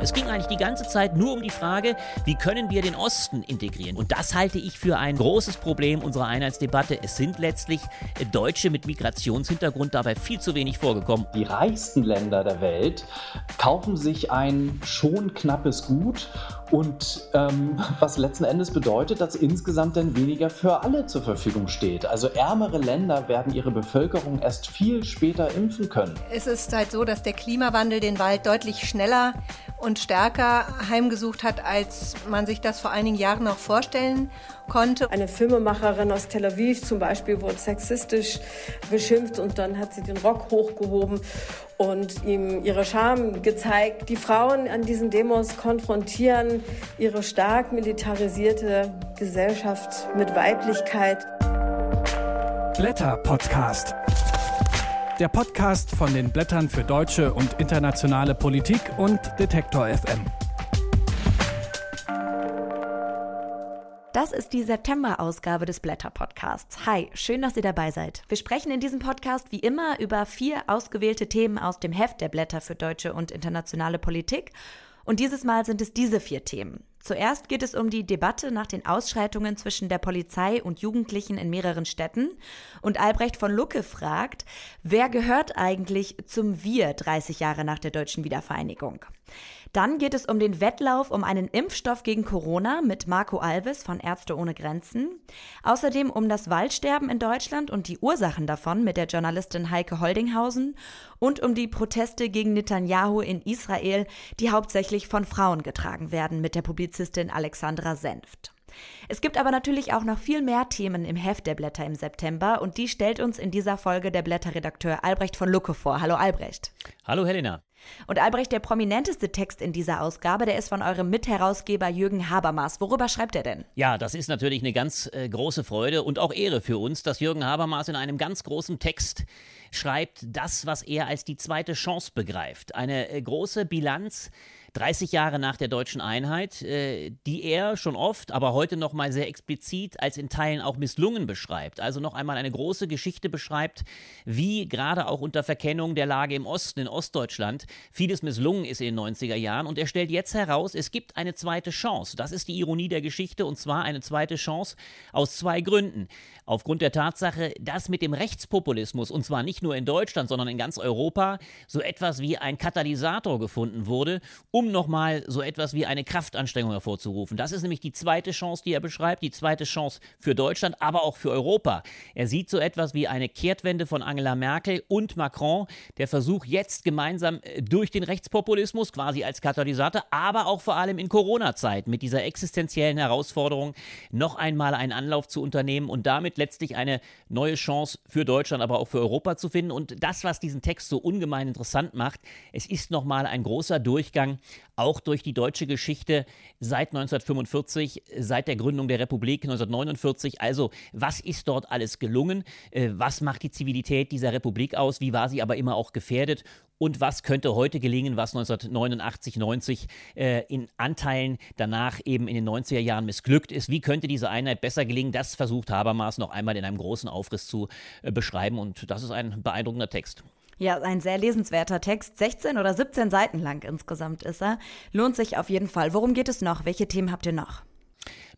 Es ging eigentlich die ganze Zeit nur um die Frage, wie können wir den Osten integrieren. Und das halte ich für ein großes Problem unserer Einheitsdebatte. Es sind letztlich Deutsche mit Migrationshintergrund dabei viel zu wenig vorgekommen. Die reichsten Länder der Welt kaufen sich ein schon knappes Gut und ähm, was letzten Endes bedeutet, dass insgesamt dann weniger für alle zur Verfügung steht. Also ärmere Länder werden ihre Bevölkerung erst viel später impfen können. Es ist halt so, dass der Klimawandel den Wald deutlich schneller und stärker heimgesucht hat, als man sich das vor einigen Jahren noch vorstellen konnte. Eine Filmemacherin aus Tel Aviv zum Beispiel wurde sexistisch beschimpft und dann hat sie den Rock hochgehoben und ihm ihre Scham gezeigt. Die Frauen an diesen Demos konfrontieren ihre stark militarisierte Gesellschaft mit Weiblichkeit. Blätter Podcast. Der Podcast von den Blättern für deutsche und internationale Politik und Detektor FM. Das ist die September-Ausgabe des Blätter-Podcasts. Hi, schön, dass ihr dabei seid. Wir sprechen in diesem Podcast wie immer über vier ausgewählte Themen aus dem Heft der Blätter für deutsche und internationale Politik. Und dieses Mal sind es diese vier Themen. Zuerst geht es um die Debatte nach den Ausschreitungen zwischen der Polizei und Jugendlichen in mehreren Städten. Und Albrecht von Lucke fragt, wer gehört eigentlich zum Wir 30 Jahre nach der deutschen Wiedervereinigung? Dann geht es um den Wettlauf um einen Impfstoff gegen Corona mit Marco Alves von Ärzte ohne Grenzen. Außerdem um das Waldsterben in Deutschland und die Ursachen davon mit der Journalistin Heike Holdinghausen und um die Proteste gegen Netanyahu in Israel, die hauptsächlich von Frauen getragen werden mit der Publizistin Alexandra Senft. Es gibt aber natürlich auch noch viel mehr Themen im Heft der Blätter im September und die stellt uns in dieser Folge der Blätterredakteur Albrecht von Lucke vor. Hallo Albrecht. Hallo Helena. Und Albrecht, der prominenteste Text in dieser Ausgabe, der ist von eurem Mitherausgeber Jürgen Habermas. Worüber schreibt er denn? Ja, das ist natürlich eine ganz äh, große Freude und auch Ehre für uns, dass Jürgen Habermas in einem ganz großen Text schreibt, das, was er als die zweite Chance begreift. Eine äh, große Bilanz 30 Jahre nach der deutschen Einheit, äh, die er schon oft, aber heute noch mal sehr explizit als in Teilen auch misslungen beschreibt. Also noch einmal eine große Geschichte beschreibt, wie gerade auch unter Verkennung der Lage im Osten, in Ostdeutschland, vieles misslungen ist in den 90er Jahren. Und er stellt jetzt heraus, es gibt eine zweite Chance. Das ist die Ironie der Geschichte und zwar eine zweite Chance aus zwei Gründen. Aufgrund der Tatsache, dass mit dem Rechtspopulismus, und zwar nicht nur in Deutschland, sondern in ganz Europa, so etwas wie ein Katalysator gefunden wurde, um nochmal so etwas wie eine Kraftanstrengung hervorzurufen. Das ist nämlich die zweite Chance, die er beschreibt, die zweite Chance für Deutschland, aber auch für Europa. Er sieht so etwas wie eine Kehrtwende von Angela Merkel und Macron, der Versuch jetzt gemeinsam äh, durch den Rechtspopulismus quasi als Katalysator, aber auch vor allem in Corona-Zeit mit dieser existenziellen Herausforderung noch einmal einen Anlauf zu unternehmen und damit letztlich eine neue Chance für Deutschland, aber auch für Europa zu finden. Und das, was diesen Text so ungemein interessant macht, es ist nochmal ein großer Durchgang auch durch die deutsche Geschichte seit 1945, seit der Gründung der Republik 1949. Also, was ist dort alles gelungen? Äh, was macht die Zivilität dieser Republik aus? Wie war sie aber immer auch gefährdet? Und was könnte heute gelingen, was 1989, 90 äh, in Anteilen danach eben in den 90er Jahren missglückt ist? Wie könnte diese Einheit besser gelingen? Das versucht Habermas noch einmal in einem großen Aufriss zu äh, beschreiben. Und das ist ein beeindruckender Text. Ja, ein sehr lesenswerter Text. 16 oder 17 Seiten lang insgesamt ist er. Lohnt sich auf jeden Fall. Worum geht es noch? Welche Themen habt ihr noch?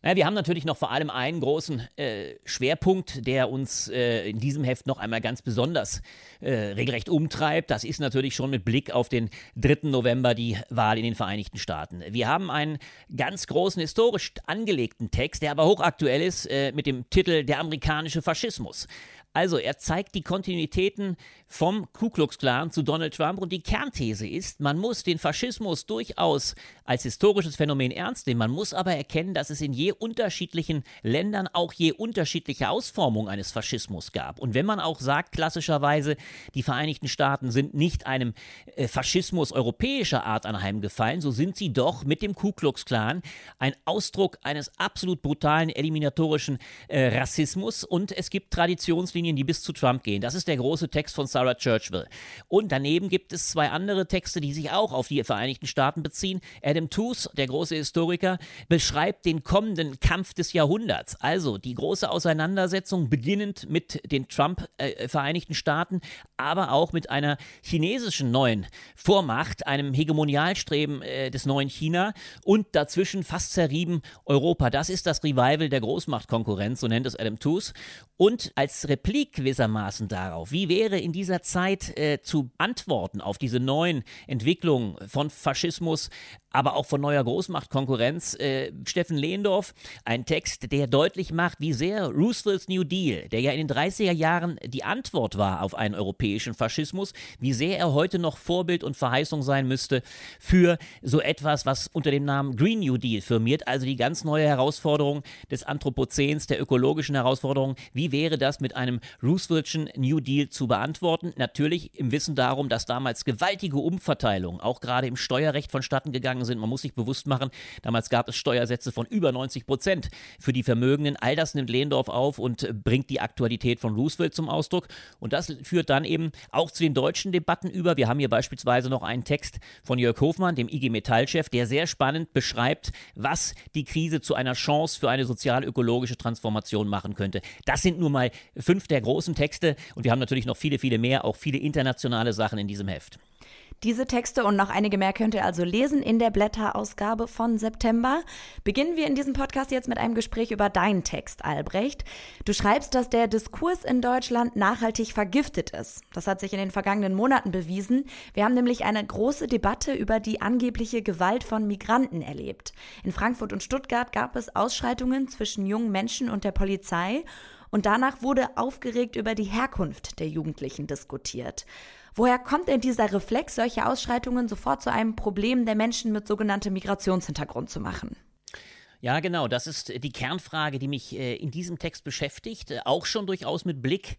Naja, wir haben natürlich noch vor allem einen großen äh, Schwerpunkt, der uns äh, in diesem Heft noch einmal ganz besonders äh, regelrecht umtreibt. Das ist natürlich schon mit Blick auf den 3. November die Wahl in den Vereinigten Staaten. Wir haben einen ganz großen historisch angelegten Text, der aber hochaktuell ist, äh, mit dem Titel Der amerikanische Faschismus. Also, er zeigt die Kontinuitäten vom Ku Klux Klan zu Donald Trump und die Kernthese ist, man muss den Faschismus durchaus als historisches Phänomen ernst nehmen. Man muss aber erkennen, dass es in je unterschiedlichen Ländern auch je unterschiedliche Ausformungen eines Faschismus gab. Und wenn man auch sagt, klassischerweise, die Vereinigten Staaten sind nicht einem äh, Faschismus europäischer Art anheimgefallen, so sind sie doch mit dem Ku Klux Klan ein Ausdruck eines absolut brutalen, eliminatorischen äh, Rassismus und es gibt Traditionslinien, die bis zu Trump gehen. Das ist der große Text von Sal Sarah Churchwell. Und daneben gibt es zwei andere Texte, die sich auch auf die Vereinigten Staaten beziehen. Adam Tooze, der große Historiker, beschreibt den kommenden Kampf des Jahrhunderts. Also die große Auseinandersetzung beginnend mit den Trump-Vereinigten äh, Staaten, aber auch mit einer chinesischen neuen Vormacht, einem Hegemonialstreben äh, des neuen China und dazwischen fast zerrieben Europa. Das ist das Revival der Großmachtkonkurrenz, so nennt es Adam Tooze. Und als Replik gewissermaßen darauf, wie wäre in dieser Zeit äh, zu antworten auf diese neuen Entwicklungen von Faschismus, aber auch von neuer Großmachtkonkurrenz, äh, Steffen Lehndorf, ein Text, der deutlich macht, wie sehr Roosevelts New Deal, der ja in den 30er Jahren die Antwort war auf einen europäischen Faschismus, wie sehr er heute noch Vorbild und Verheißung sein müsste für so etwas, was unter dem Namen Green New Deal firmiert, also die ganz neue Herausforderung des Anthropozäns, der ökologischen Herausforderung. Wie wäre das mit einem Rooseveltschen New Deal zu beantworten? Natürlich im Wissen darum, dass damals gewaltige Umverteilungen, auch gerade im Steuerrecht vonstatten gegangen gegangen sind. Man muss sich bewusst machen, damals gab es Steuersätze von über 90 Prozent für die Vermögenden. All das nimmt Lehndorf auf und bringt die Aktualität von Roosevelt zum Ausdruck. Und das führt dann eben auch zu den deutschen Debatten über. Wir haben hier beispielsweise noch einen Text von Jörg Hofmann, dem IG Metall-Chef, der sehr spannend beschreibt, was die Krise zu einer Chance für eine sozial-ökologische Transformation machen könnte. Das sind nur mal fünf der großen Texte und wir haben natürlich noch viele, viele mehr, auch viele internationale Sachen in diesem Heft. Diese Texte und noch einige mehr könnt ihr also lesen in der Blätterausgabe von September. Beginnen wir in diesem Podcast jetzt mit einem Gespräch über deinen Text, Albrecht. Du schreibst, dass der Diskurs in Deutschland nachhaltig vergiftet ist. Das hat sich in den vergangenen Monaten bewiesen. Wir haben nämlich eine große Debatte über die angebliche Gewalt von Migranten erlebt. In Frankfurt und Stuttgart gab es Ausschreitungen zwischen jungen Menschen und der Polizei. Und danach wurde aufgeregt über die Herkunft der Jugendlichen diskutiert. Woher kommt denn dieser Reflex, solche Ausschreitungen sofort zu einem Problem der Menschen mit sogenanntem Migrationshintergrund zu machen? Ja, genau, das ist die Kernfrage, die mich äh, in diesem Text beschäftigt, äh, auch schon durchaus mit Blick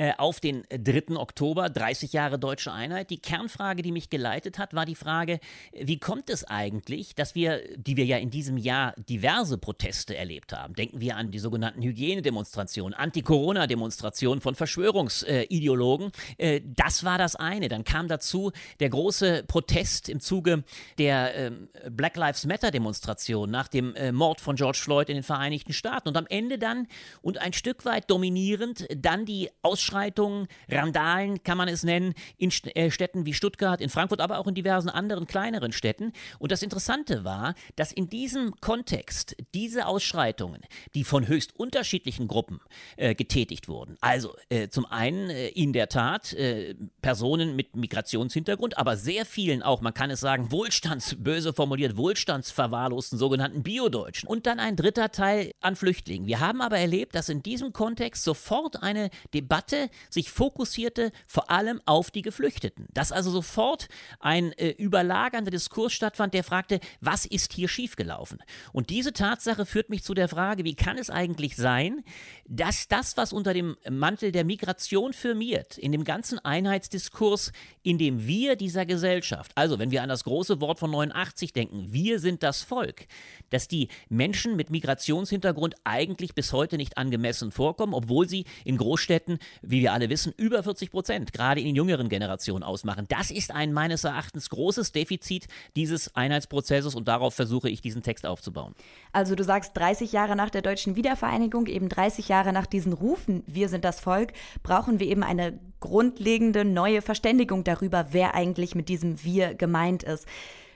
äh, auf den 3. Oktober, 30 Jahre deutsche Einheit. Die Kernfrage, die mich geleitet hat, war die Frage, wie kommt es eigentlich, dass wir, die wir ja in diesem Jahr diverse Proteste erlebt haben, denken wir an die sogenannten Hygienedemonstrationen, Anti-Corona-Demonstrationen von Verschwörungsideologen, äh, das war das eine. Dann kam dazu der große Protest im Zuge der ähm, Black Lives Matter-Demonstration nach dem äh, Mord von George Floyd in den Vereinigten Staaten und am Ende dann und ein Stück weit dominierend dann die Aus Ausschreitungen, Randalen kann man es nennen, in äh, Städten wie Stuttgart, in Frankfurt, aber auch in diversen anderen kleineren Städten. Und das Interessante war, dass in diesem Kontext diese Ausschreitungen, die von höchst unterschiedlichen Gruppen äh, getätigt wurden, also äh, zum einen äh, in der Tat äh, Personen mit Migrationshintergrund, aber sehr vielen auch, man kann es sagen, Wohlstands, böse formuliert, wohlstandsverwahrlosten sogenannten Biodeutschen und dann ein dritter Teil an Flüchtlingen. Wir haben aber erlebt, dass in diesem Kontext sofort eine Debatte Debatte sich fokussierte vor allem auf die Geflüchteten. Dass also sofort ein äh, überlagernder Diskurs stattfand, der fragte, was ist hier schiefgelaufen? Und diese Tatsache führt mich zu der Frage, wie kann es eigentlich sein, dass das, was unter dem Mantel der Migration firmiert, in dem ganzen Einheitsdiskurs, in dem wir dieser Gesellschaft, also wenn wir an das große Wort von 89 denken, wir sind das Volk, dass die Menschen mit Migrationshintergrund eigentlich bis heute nicht angemessen vorkommen, obwohl sie in Großstädten wie wir alle wissen, über 40 Prozent, gerade in den jüngeren Generationen ausmachen. Das ist ein meines Erachtens großes Defizit dieses Einheitsprozesses und darauf versuche ich diesen Text aufzubauen. Also du sagst, 30 Jahre nach der deutschen Wiedervereinigung, eben 30 Jahre nach diesen Rufen, wir sind das Volk, brauchen wir eben eine grundlegende neue Verständigung darüber, wer eigentlich mit diesem Wir gemeint ist.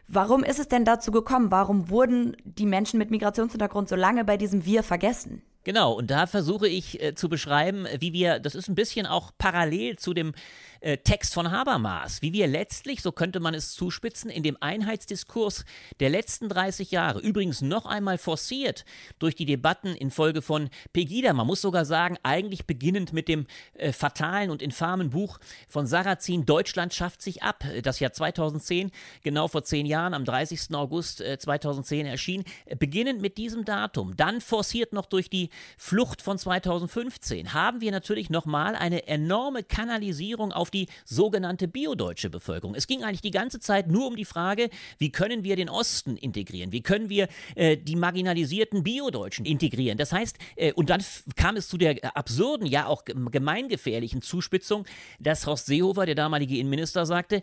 Warum ist es denn dazu gekommen? Warum wurden die Menschen mit Migrationshintergrund so lange bei diesem Wir vergessen? Genau, und da versuche ich äh, zu beschreiben, wie wir, das ist ein bisschen auch parallel zu dem äh, Text von Habermas, wie wir letztlich, so könnte man es zuspitzen, in dem Einheitsdiskurs der letzten 30 Jahre, übrigens noch einmal forciert durch die Debatten infolge von Pegida, man muss sogar sagen, eigentlich beginnend mit dem äh, fatalen und infamen Buch von Sarrazin, Deutschland schafft sich ab, das Jahr 2010, genau vor zehn Jahren, am 30. August äh, 2010 erschien, äh, beginnend mit diesem Datum, dann forciert noch durch die Flucht von 2015, haben wir natürlich nochmal eine enorme Kanalisierung auf die sogenannte biodeutsche Bevölkerung. Es ging eigentlich die ganze Zeit nur um die Frage, wie können wir den Osten integrieren? Wie können wir äh, die marginalisierten Biodeutschen integrieren? Das heißt, äh, und dann kam es zu der absurden, ja auch gemeingefährlichen Zuspitzung, dass Horst Seehofer, der damalige Innenminister, sagte, äh,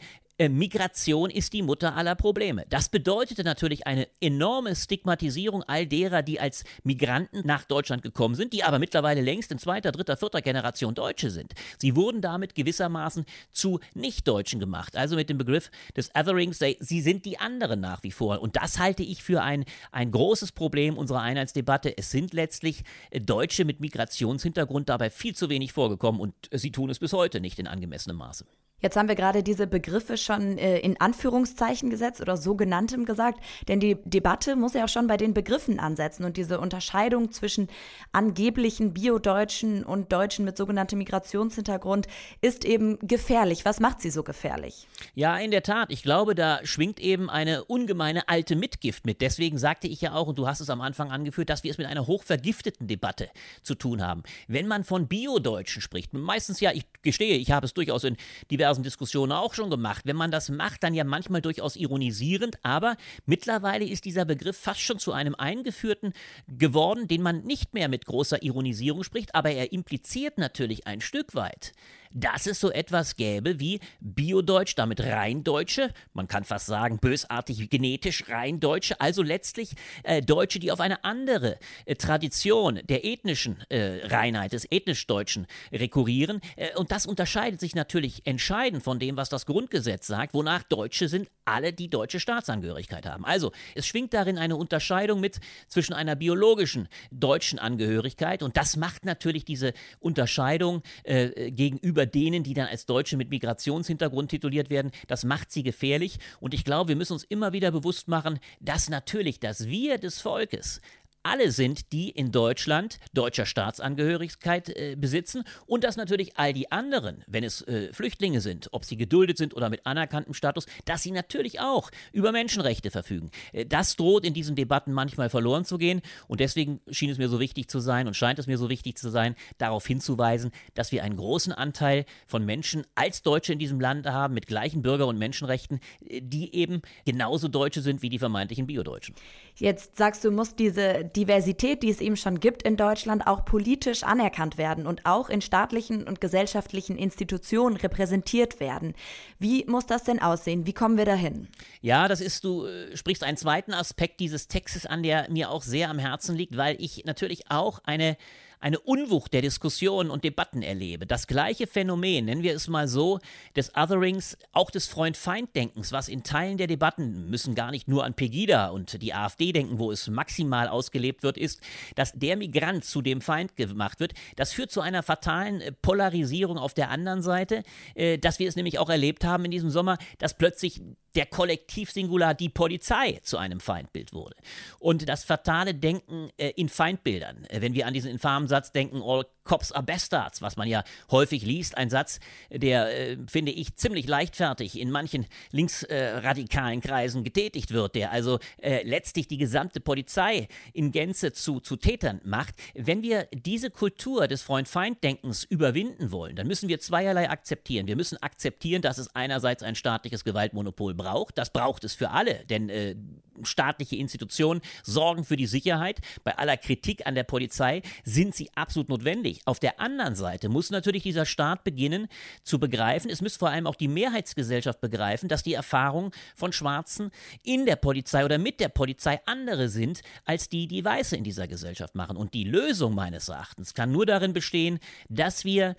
Migration ist die Mutter aller Probleme. Das bedeutete natürlich eine enorme Stigmatisierung all derer, die als Migranten nach Deutschland gekommen sind, die aber mittlerweile längst in zweiter, dritter, vierter Generation Deutsche sind. Sie wurden damit gewissermaßen zu Nichtdeutschen gemacht. Also mit dem Begriff des Otherings, sie sind die anderen nach wie vor. Und das halte ich für ein, ein großes Problem unserer Einheitsdebatte. Es sind letztlich äh, Deutsche mit Migrationshintergrund dabei viel zu wenig vorgekommen und sie tun es bis heute nicht in angemessenem Maße. Jetzt haben wir gerade diese Begriffe schon äh, in Anführungszeichen gesetzt oder sogenanntem gesagt, denn die Debatte muss ja auch schon bei den Begriffen ansetzen und diese Unterscheidung zwischen angeblichen Biodeutschen und Deutschen mit sogenanntem Migrationshintergrund ist eben gefährlich. Was macht sie so gefährlich? Ja, in der Tat. Ich glaube, da schwingt eben eine ungemeine alte Mitgift mit. Deswegen sagte ich ja auch, und du hast es am Anfang angeführt, dass wir es mit einer hochvergifteten Debatte zu tun haben. Wenn man von Biodeutschen spricht, meistens ja, ich gestehe, ich habe es durchaus in diversen diversen Diskussionen auch schon gemacht. Wenn man das macht, dann ja manchmal durchaus ironisierend, aber mittlerweile ist dieser Begriff fast schon zu einem eingeführten geworden, den man nicht mehr mit großer Ironisierung spricht, aber er impliziert natürlich ein Stück weit, dass es so etwas gäbe wie Biodeutsch, damit Rheindeutsche, man kann fast sagen bösartig genetisch Rheindeutsche, also letztlich äh, Deutsche, die auf eine andere äh, Tradition der ethnischen äh, Reinheit, des ethnisch Deutschen rekurrieren. Äh, und das unterscheidet sich natürlich entscheidend von dem, was das Grundgesetz sagt, wonach Deutsche sind alle, die deutsche Staatsangehörigkeit haben. Also es schwingt darin eine Unterscheidung mit zwischen einer biologischen deutschen Angehörigkeit und das macht natürlich diese Unterscheidung äh, gegenüber gegenüber denen, die dann als Deutsche mit Migrationshintergrund tituliert werden, das macht sie gefährlich. Und ich glaube, wir müssen uns immer wieder bewusst machen, dass natürlich das Wir des Volkes alle sind, die in Deutschland deutscher Staatsangehörigkeit äh, besitzen und dass natürlich all die anderen, wenn es äh, Flüchtlinge sind, ob sie geduldet sind oder mit anerkanntem Status, dass sie natürlich auch über Menschenrechte verfügen. Äh, das droht in diesen Debatten manchmal verloren zu gehen und deswegen schien es mir so wichtig zu sein und scheint es mir so wichtig zu sein, darauf hinzuweisen, dass wir einen großen Anteil von Menschen als Deutsche in diesem Land haben mit gleichen Bürger- und Menschenrechten, äh, die eben genauso Deutsche sind wie die vermeintlichen Biodeutschen. Jetzt sagst du, musst diese Diversität, die es eben schon gibt in Deutschland, auch politisch anerkannt werden und auch in staatlichen und gesellschaftlichen Institutionen repräsentiert werden. Wie muss das denn aussehen? Wie kommen wir dahin? Ja, das ist, du äh, sprichst einen zweiten Aspekt dieses Textes an, der mir auch sehr am Herzen liegt, weil ich natürlich auch eine eine Unwucht der Diskussionen und Debatten erlebe. Das gleiche Phänomen, nennen wir es mal so, des Otherings, auch des Freund-Feind-Denkens, was in Teilen der Debatten, müssen gar nicht nur an Pegida und die AfD denken, wo es maximal ausgelebt wird, ist, dass der Migrant zu dem Feind gemacht wird. Das führt zu einer fatalen äh, Polarisierung auf der anderen Seite, äh, dass wir es nämlich auch erlebt haben in diesem Sommer, dass plötzlich der Kollektivsingular die Polizei zu einem Feindbild wurde. Und das fatale Denken äh, in Feindbildern, äh, wenn wir an diesen infamen Satz denken, all Cops are Bastards, was man ja häufig liest. Ein Satz, der, äh, finde ich, ziemlich leichtfertig in manchen linksradikalen äh, Kreisen getätigt wird, der also äh, letztlich die gesamte Polizei in Gänze zu, zu Tätern macht. Wenn wir diese Kultur des Freund-Feind-Denkens überwinden wollen, dann müssen wir zweierlei akzeptieren. Wir müssen akzeptieren, dass es einerseits ein staatliches Gewaltmonopol braucht. Das braucht es für alle, denn äh, staatliche Institutionen sorgen für die Sicherheit. Bei aller Kritik an der Polizei sind sie absolut notwendig. Auf der anderen Seite muss natürlich dieser Staat beginnen zu begreifen, es muss vor allem auch die Mehrheitsgesellschaft begreifen, dass die Erfahrungen von Schwarzen in der Polizei oder mit der Polizei andere sind, als die, die Weiße in dieser Gesellschaft machen. Und die Lösung meines Erachtens kann nur darin bestehen, dass wir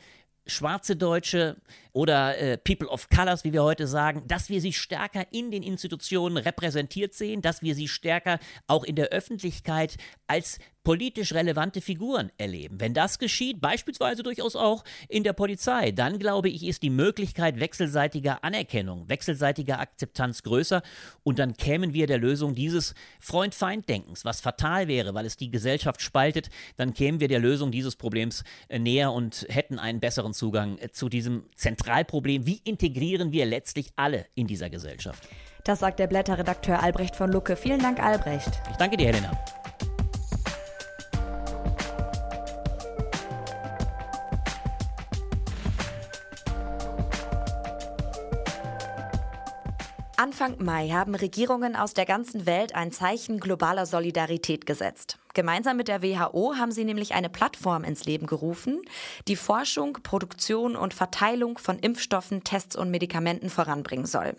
schwarze Deutsche oder äh, People of Colors, wie wir heute sagen, dass wir sie stärker in den Institutionen repräsentiert sehen, dass wir sie stärker auch in der Öffentlichkeit als politisch relevante Figuren erleben. Wenn das geschieht, beispielsweise durchaus auch in der Polizei, dann glaube ich, ist die Möglichkeit wechselseitiger Anerkennung, wechselseitiger Akzeptanz größer und dann kämen wir der Lösung dieses Freund-Feind-Denkens, was fatal wäre, weil es die Gesellschaft spaltet, dann kämen wir der Lösung dieses Problems äh, näher und hätten einen besseren Zugang äh, zu diesem Zentralproblem. Wie integrieren wir letztlich alle in dieser Gesellschaft? Das sagt der Blätterredakteur Albrecht von Lucke. Vielen Dank, Albrecht. Ich danke dir, Helena. Anfang Mai haben Regierungen aus der ganzen Welt ein Zeichen globaler Solidarität gesetzt. Gemeinsam mit der WHO haben sie nämlich eine Plattform ins Leben gerufen, die Forschung, Produktion und Verteilung von Impfstoffen, Tests und Medikamenten voranbringen soll.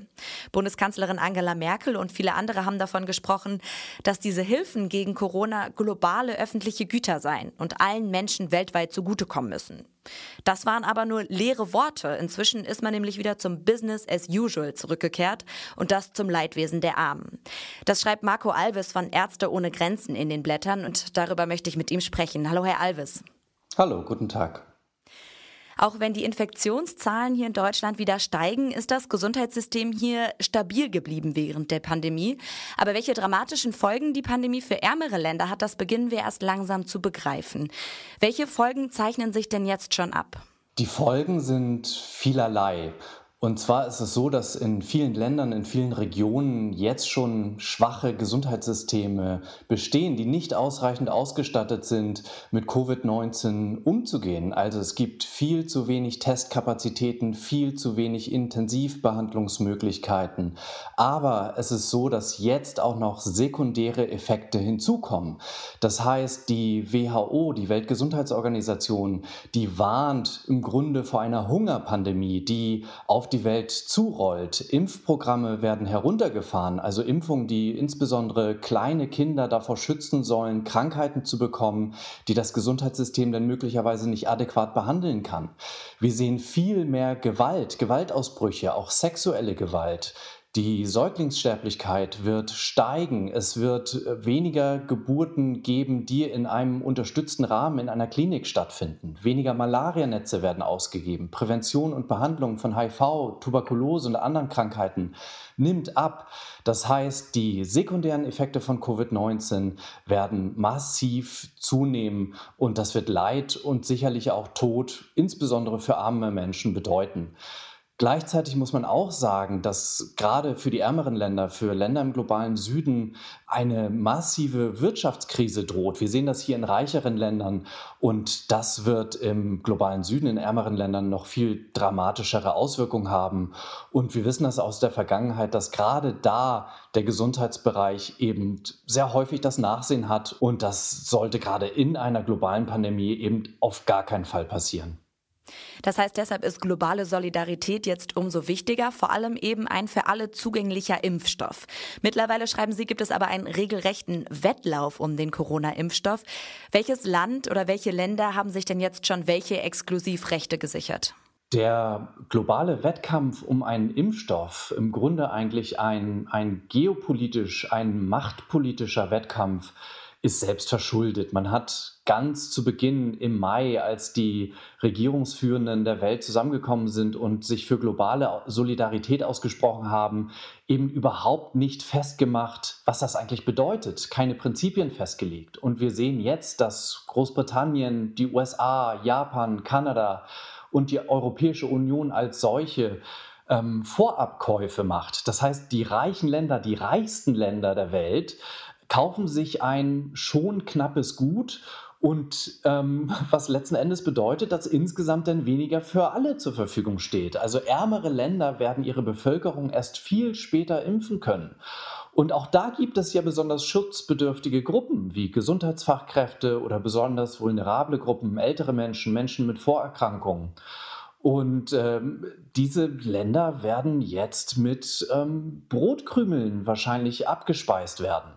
Bundeskanzlerin Angela Merkel und viele andere haben davon gesprochen, dass diese Hilfen gegen Corona globale öffentliche Güter seien und allen Menschen weltweit zugutekommen müssen. Das waren aber nur leere Worte. Inzwischen ist man nämlich wieder zum Business as usual zurückgekehrt und das zum Leidwesen der Armen. Das schreibt Marco Alves von Ärzte ohne Grenzen in den Blättern und darüber möchte ich mit ihm sprechen. Hallo, Herr Alves. Hallo, guten Tag. Auch wenn die Infektionszahlen hier in Deutschland wieder steigen, ist das Gesundheitssystem hier stabil geblieben während der Pandemie. Aber welche dramatischen Folgen die Pandemie für ärmere Länder hat, das beginnen wir erst langsam zu begreifen. Welche Folgen zeichnen sich denn jetzt schon ab? Die Folgen sind vielerlei. Und zwar ist es so, dass in vielen Ländern, in vielen Regionen jetzt schon schwache Gesundheitssysteme bestehen, die nicht ausreichend ausgestattet sind, mit Covid-19 umzugehen. Also es gibt viel zu wenig Testkapazitäten, viel zu wenig Intensivbehandlungsmöglichkeiten. Aber es ist so, dass jetzt auch noch sekundäre Effekte hinzukommen. Das heißt, die WHO, die Weltgesundheitsorganisation, die warnt im Grunde vor einer Hungerpandemie, die auf die Welt zurollt. Impfprogramme werden heruntergefahren, also Impfungen, die insbesondere kleine Kinder davor schützen sollen, Krankheiten zu bekommen, die das Gesundheitssystem dann möglicherweise nicht adäquat behandeln kann. Wir sehen viel mehr Gewalt, Gewaltausbrüche, auch sexuelle Gewalt. Die Säuglingssterblichkeit wird steigen. Es wird äh, weniger Geburten geben, die in einem unterstützten Rahmen in einer Klinik stattfinden. Weniger Malarianetze werden ausgegeben. Prävention und Behandlung von HIV, Tuberkulose und anderen Krankheiten nimmt ab. Das heißt, die sekundären Effekte von Covid-19 werden massiv zunehmen und das wird Leid und sicherlich auch Tod, insbesondere für arme Menschen, bedeuten. Gleichzeitig muss man auch sagen, dass gerade für die ärmeren Länder, für Länder im globalen Süden eine massive Wirtschaftskrise droht. Wir sehen das hier in reicheren Ländern und das wird im globalen Süden, in ärmeren Ländern noch viel dramatischere Auswirkungen haben. Und wir wissen das aus der Vergangenheit, dass gerade da der Gesundheitsbereich eben sehr häufig das Nachsehen hat und das sollte gerade in einer globalen Pandemie eben auf gar keinen Fall passieren. Das heißt, deshalb ist globale Solidarität jetzt umso wichtiger, vor allem eben ein für alle zugänglicher Impfstoff. Mittlerweile schreiben Sie, gibt es aber einen regelrechten Wettlauf um den Corona-Impfstoff. Welches Land oder welche Länder haben sich denn jetzt schon welche Exklusivrechte gesichert? Der globale Wettkampf um einen Impfstoff, im Grunde eigentlich ein, ein geopolitisch, ein machtpolitischer Wettkampf, ist selbst verschuldet. Man hat ganz zu Beginn im Mai, als die Regierungsführenden der Welt zusammengekommen sind und sich für globale Solidarität ausgesprochen haben, eben überhaupt nicht festgemacht, was das eigentlich bedeutet, keine Prinzipien festgelegt. Und wir sehen jetzt, dass Großbritannien, die USA, Japan, Kanada und die Europäische Union als solche ähm, Vorabkäufe macht. Das heißt, die reichen Länder, die reichsten Länder der Welt kaufen sich ein schon knappes Gut und ähm, was letzten Endes bedeutet, dass insgesamt dann weniger für alle zur Verfügung steht. Also ärmere Länder werden ihre Bevölkerung erst viel später impfen können. Und auch da gibt es ja besonders schutzbedürftige Gruppen wie Gesundheitsfachkräfte oder besonders vulnerable Gruppen, ältere Menschen, Menschen mit Vorerkrankungen. Und ähm, diese Länder werden jetzt mit ähm, Brotkrümeln wahrscheinlich abgespeist werden.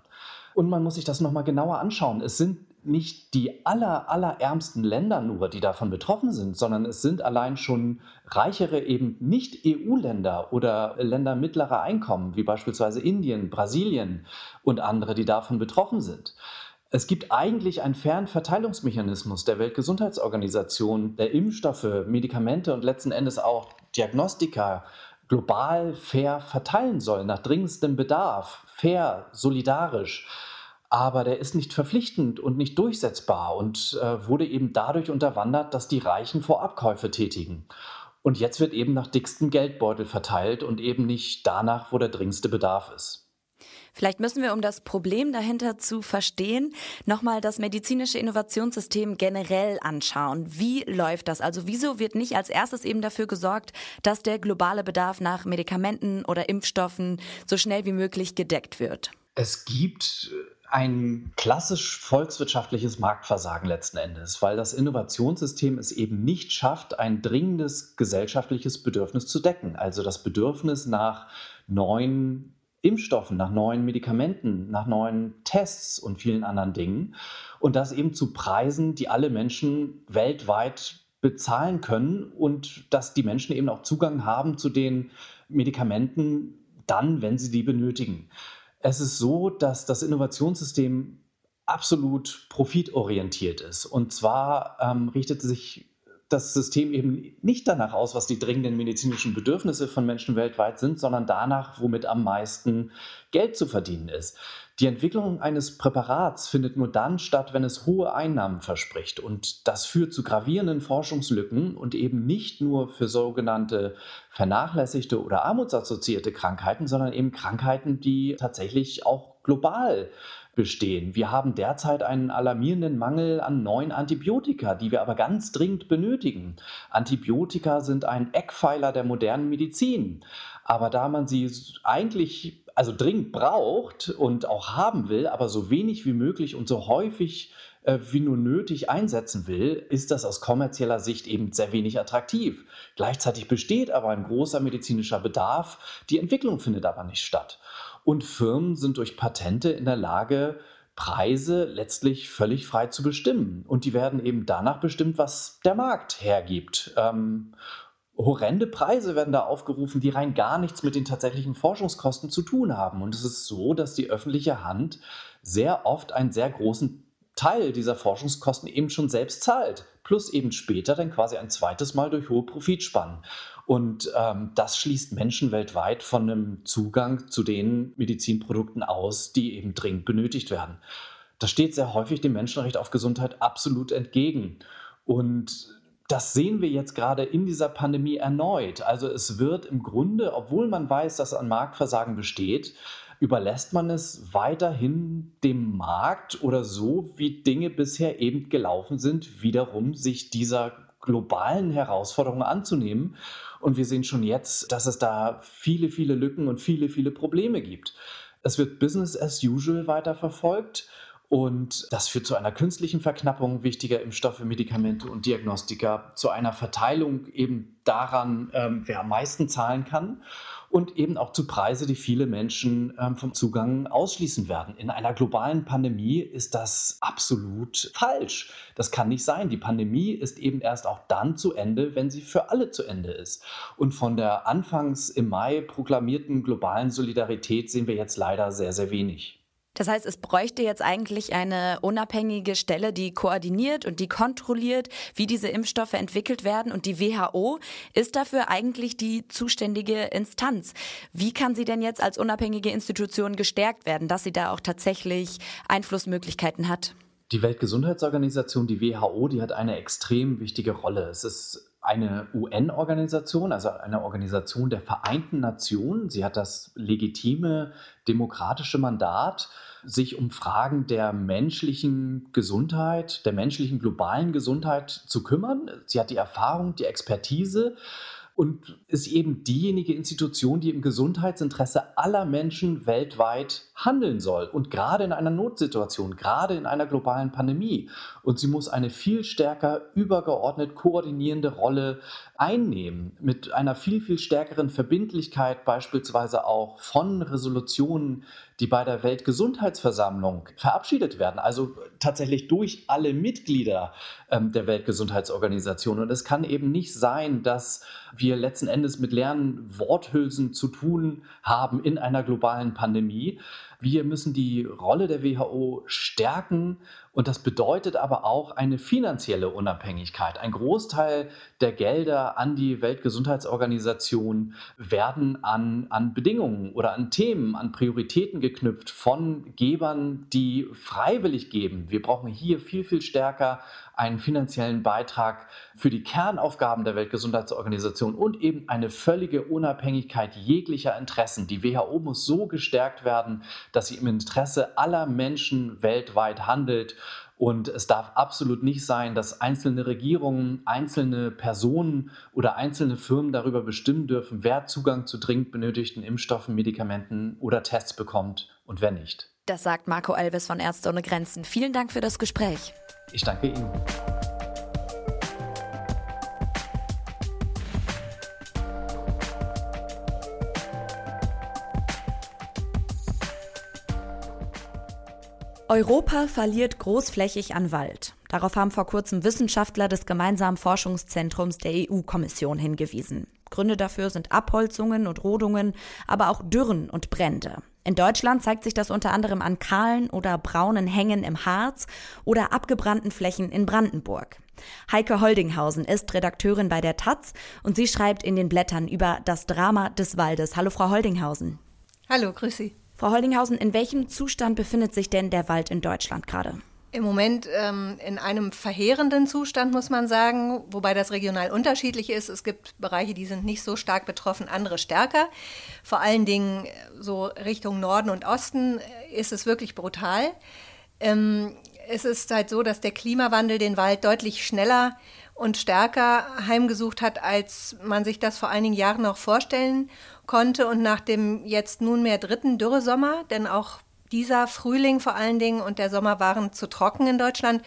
Und man muss sich das nochmal genauer anschauen. Es sind nicht die aller, allerärmsten Länder nur, die davon betroffen sind, sondern es sind allein schon reichere eben nicht EU-Länder oder Länder mittlerer Einkommen, wie beispielsweise Indien, Brasilien und andere, die davon betroffen sind. Es gibt eigentlich einen fairen Verteilungsmechanismus der Weltgesundheitsorganisation, der Impfstoffe, Medikamente und letzten Endes auch Diagnostika global fair verteilen soll, nach dringendstem Bedarf, fair, solidarisch. Aber der ist nicht verpflichtend und nicht durchsetzbar und äh, wurde eben dadurch unterwandert, dass die Reichen Vorabkäufe tätigen. Und jetzt wird eben nach dickstem Geldbeutel verteilt und eben nicht danach, wo der dringendste Bedarf ist. Vielleicht müssen wir, um das Problem dahinter zu verstehen, nochmal das medizinische Innovationssystem generell anschauen. Wie läuft das? Also wieso wird nicht als erstes eben dafür gesorgt, dass der globale Bedarf nach Medikamenten oder Impfstoffen so schnell wie möglich gedeckt wird? Es gibt ein klassisch volkswirtschaftliches Marktversagen letzten Endes, weil das Innovationssystem es eben nicht schafft, ein dringendes gesellschaftliches Bedürfnis zu decken. Also das Bedürfnis nach neuen Impfstoffen, nach neuen Medikamenten, nach neuen Tests und vielen anderen Dingen. Und das eben zu Preisen, die alle Menschen weltweit bezahlen können und dass die Menschen eben auch Zugang haben zu den Medikamenten dann, wenn sie die benötigen. Es ist so, dass das Innovationssystem absolut profitorientiert ist. Und zwar ähm, richtet sich das System eben nicht danach aus, was die dringenden medizinischen Bedürfnisse von Menschen weltweit sind, sondern danach, womit am meisten Geld zu verdienen ist. Die Entwicklung eines Präparats findet nur dann statt, wenn es hohe Einnahmen verspricht. Und das führt zu gravierenden Forschungslücken und eben nicht nur für sogenannte vernachlässigte oder armutsassoziierte Krankheiten, sondern eben Krankheiten, die tatsächlich auch global bestehen. Wir haben derzeit einen alarmierenden Mangel an neuen Antibiotika, die wir aber ganz dringend benötigen. Antibiotika sind ein Eckpfeiler der modernen Medizin. Aber da man sie eigentlich also dringend braucht und auch haben will, aber so wenig wie möglich und so häufig äh, wie nur nötig einsetzen will, ist das aus kommerzieller Sicht eben sehr wenig attraktiv. Gleichzeitig besteht aber ein großer medizinischer Bedarf, die Entwicklung findet aber nicht statt. Und Firmen sind durch Patente in der Lage, Preise letztlich völlig frei zu bestimmen. Und die werden eben danach bestimmt, was der Markt hergibt. Ähm, horrende Preise werden da aufgerufen, die rein gar nichts mit den tatsächlichen Forschungskosten zu tun haben. Und es ist so, dass die öffentliche Hand sehr oft einen sehr großen Teil dieser Forschungskosten eben schon selbst zahlt, plus eben später dann quasi ein zweites Mal durch hohe Profitspannen. Und ähm, das schließt Menschen weltweit von einem Zugang zu den Medizinprodukten aus, die eben dringend benötigt werden. Das steht sehr häufig dem Menschenrecht auf Gesundheit absolut entgegen. Und das sehen wir jetzt gerade in dieser Pandemie erneut. Also es wird im Grunde, obwohl man weiß, dass ein Marktversagen besteht, überlässt man es weiterhin dem Markt oder so, wie Dinge bisher eben gelaufen sind, wiederum sich dieser globalen Herausforderungen anzunehmen. Und wir sehen schon jetzt, dass es da viele, viele Lücken und viele, viele Probleme gibt. Es wird Business as usual weiterverfolgt. Und das führt zu einer künstlichen Verknappung wichtiger Impfstoffe, Medikamente und Diagnostika, zu einer Verteilung eben daran, ähm, wer am meisten zahlen kann und eben auch zu Preise, die viele Menschen ähm, vom Zugang ausschließen werden. In einer globalen Pandemie ist das absolut falsch. Das kann nicht sein. Die Pandemie ist eben erst auch dann zu Ende, wenn sie für alle zu Ende ist. Und von der anfangs im Mai proklamierten globalen Solidarität sehen wir jetzt leider sehr, sehr wenig. Das heißt, es bräuchte jetzt eigentlich eine unabhängige Stelle, die koordiniert und die kontrolliert, wie diese Impfstoffe entwickelt werden. Und die WHO ist dafür eigentlich die zuständige Instanz. Wie kann sie denn jetzt als unabhängige Institution gestärkt werden, dass sie da auch tatsächlich Einflussmöglichkeiten hat? Die Weltgesundheitsorganisation, die WHO, die hat eine extrem wichtige Rolle. Es ist eine UN-Organisation, also eine Organisation der Vereinten Nationen. Sie hat das legitime demokratische Mandat, sich um Fragen der menschlichen Gesundheit, der menschlichen globalen Gesundheit zu kümmern. Sie hat die Erfahrung, die Expertise und ist eben diejenige Institution, die im Gesundheitsinteresse aller Menschen weltweit handeln soll. Und gerade in einer Notsituation, gerade in einer globalen Pandemie. Und sie muss eine viel stärker übergeordnet koordinierende Rolle einnehmen, mit einer viel, viel stärkeren Verbindlichkeit beispielsweise auch von Resolutionen, die bei der Weltgesundheitsversammlung verabschiedet werden, also tatsächlich durch alle Mitglieder ähm, der Weltgesundheitsorganisation. Und es kann eben nicht sein, dass wir letzten Endes mit leeren Worthülsen zu tun haben in einer globalen Pandemie. Wir müssen die Rolle der WHO stärken Und das bedeutet aber auch eine finanzielle Unabhängigkeit. Ein Großteil der Gelder an die Weltgesundheitsorganisation werden an, an Bedingungen oder an Themen, an Prioritäten geknüpft von Gebern, die freiwillig geben. Wir brauchen hier viel, viel stärker einen finanziellen Beitrag für die Kernaufgaben der Weltgesundheitsorganisation und eben eine völlige Unabhängigkeit jeglicher Interessen. Die WHO muss so gestärkt werden, dass sie im Interesse aller Menschen weltweit handelt. Und es darf absolut nicht sein, dass einzelne Regierungen, einzelne Personen oder einzelne Firmen darüber bestimmen dürfen, wer Zugang zu dringend benötigten Impfstoffen, Medikamenten oder Tests bekommt und wer nicht. Das sagt Marco Alves von Ärzte ohne Grenzen. Vielen Dank für das Gespräch. Ich danke Ihnen. Europa verliert großflächig an Wald. Darauf haben vor kurzem Wissenschaftler des gemeinsamen Forschungszentrums der EU-Kommission hingewiesen. Gründe dafür sind Abholzungen und Rodungen, aber auch Dürren und Brände. In Deutschland zeigt sich das unter anderem an kahlen oder braunen Hängen im Harz oder abgebrannten Flächen in Brandenburg. Heike Holdinghausen ist Redakteurin bei der Taz und sie schreibt in den Blättern über das Drama des Waldes. Hallo, Frau Holdinghausen. Hallo, grüß Sie. Frau Holdinghausen, in welchem Zustand befindet sich denn der Wald in Deutschland gerade? Im Moment ähm, in einem verheerenden Zustand, muss man sagen, wobei das regional unterschiedlich ist. Es gibt Bereiche, die sind nicht so stark betroffen, andere stärker. Vor allen Dingen äh, so Richtung Norden und Osten äh, ist es wirklich brutal. Ähm, es ist halt so, dass der Klimawandel den Wald deutlich schneller und stärker heimgesucht hat, als man sich das vor einigen Jahren noch vorstellen konnte. Und nach dem jetzt nunmehr dritten Dürresommer, denn auch dieser Frühling vor allen Dingen und der Sommer waren zu trocken in Deutschland,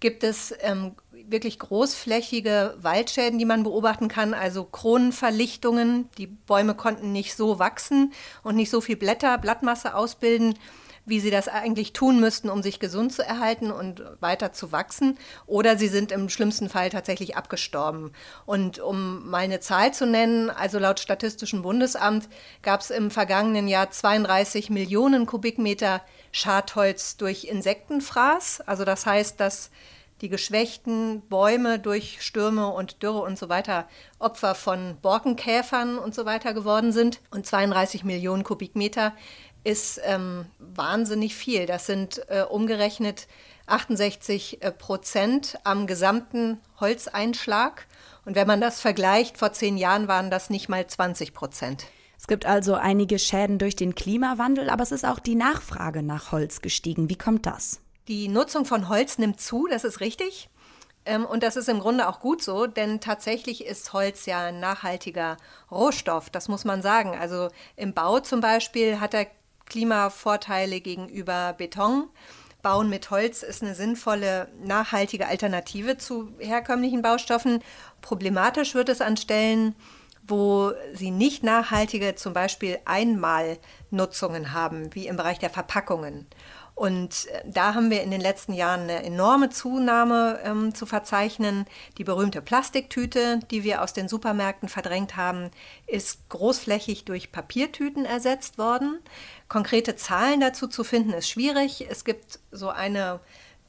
gibt es ähm, wirklich großflächige Waldschäden, die man beobachten kann, also Kronenverlichtungen. Die Bäume konnten nicht so wachsen und nicht so viel Blätter, Blattmasse ausbilden, wie sie das eigentlich tun müssten, um sich gesund zu erhalten und weiter zu wachsen. Oder sie sind im schlimmsten Fall tatsächlich abgestorben. Und um mal eine Zahl zu nennen, also laut Statistischem Bundesamt gab es im vergangenen Jahr 32 Millionen Kubikmeter Schadholz durch Insektenfraß. Also das heißt, dass die geschwächten Bäume durch Stürme und Dürre und so weiter Opfer von Borkenkäfern und so weiter geworden sind. Und 32 Millionen Kubikmeter ist ähm, wahnsinnig viel. Das sind äh, umgerechnet 68 äh, Prozent am gesamten Holzeinschlag. Und wenn man das vergleicht, vor zehn Jahren waren das nicht mal 20 Prozent. Es gibt also einige Schäden durch den Klimawandel, aber es ist auch die Nachfrage nach Holz gestiegen. Wie kommt das? Die Nutzung von Holz nimmt zu, das ist richtig. Ähm, und das ist im Grunde auch gut so, denn tatsächlich ist Holz ja ein nachhaltiger Rohstoff, das muss man sagen. Also im Bau zum Beispiel hat er Klimavorteile gegenüber Beton. Bauen mit Holz ist eine sinnvolle, nachhaltige Alternative zu herkömmlichen Baustoffen. Problematisch wird es an Stellen, wo sie nicht nachhaltige, zum Beispiel Einmalnutzungen haben, wie im Bereich der Verpackungen. Und äh, da haben wir in den letzten Jahren eine enorme Zunahme ähm, zu verzeichnen. Die berühmte Plastiktüte, die wir aus den Supermärkten verdrängt haben, ist großflächig durch Papiertüten ersetzt worden. Konkrete Zahlen dazu zu finden, ist schwierig. Es gibt so eine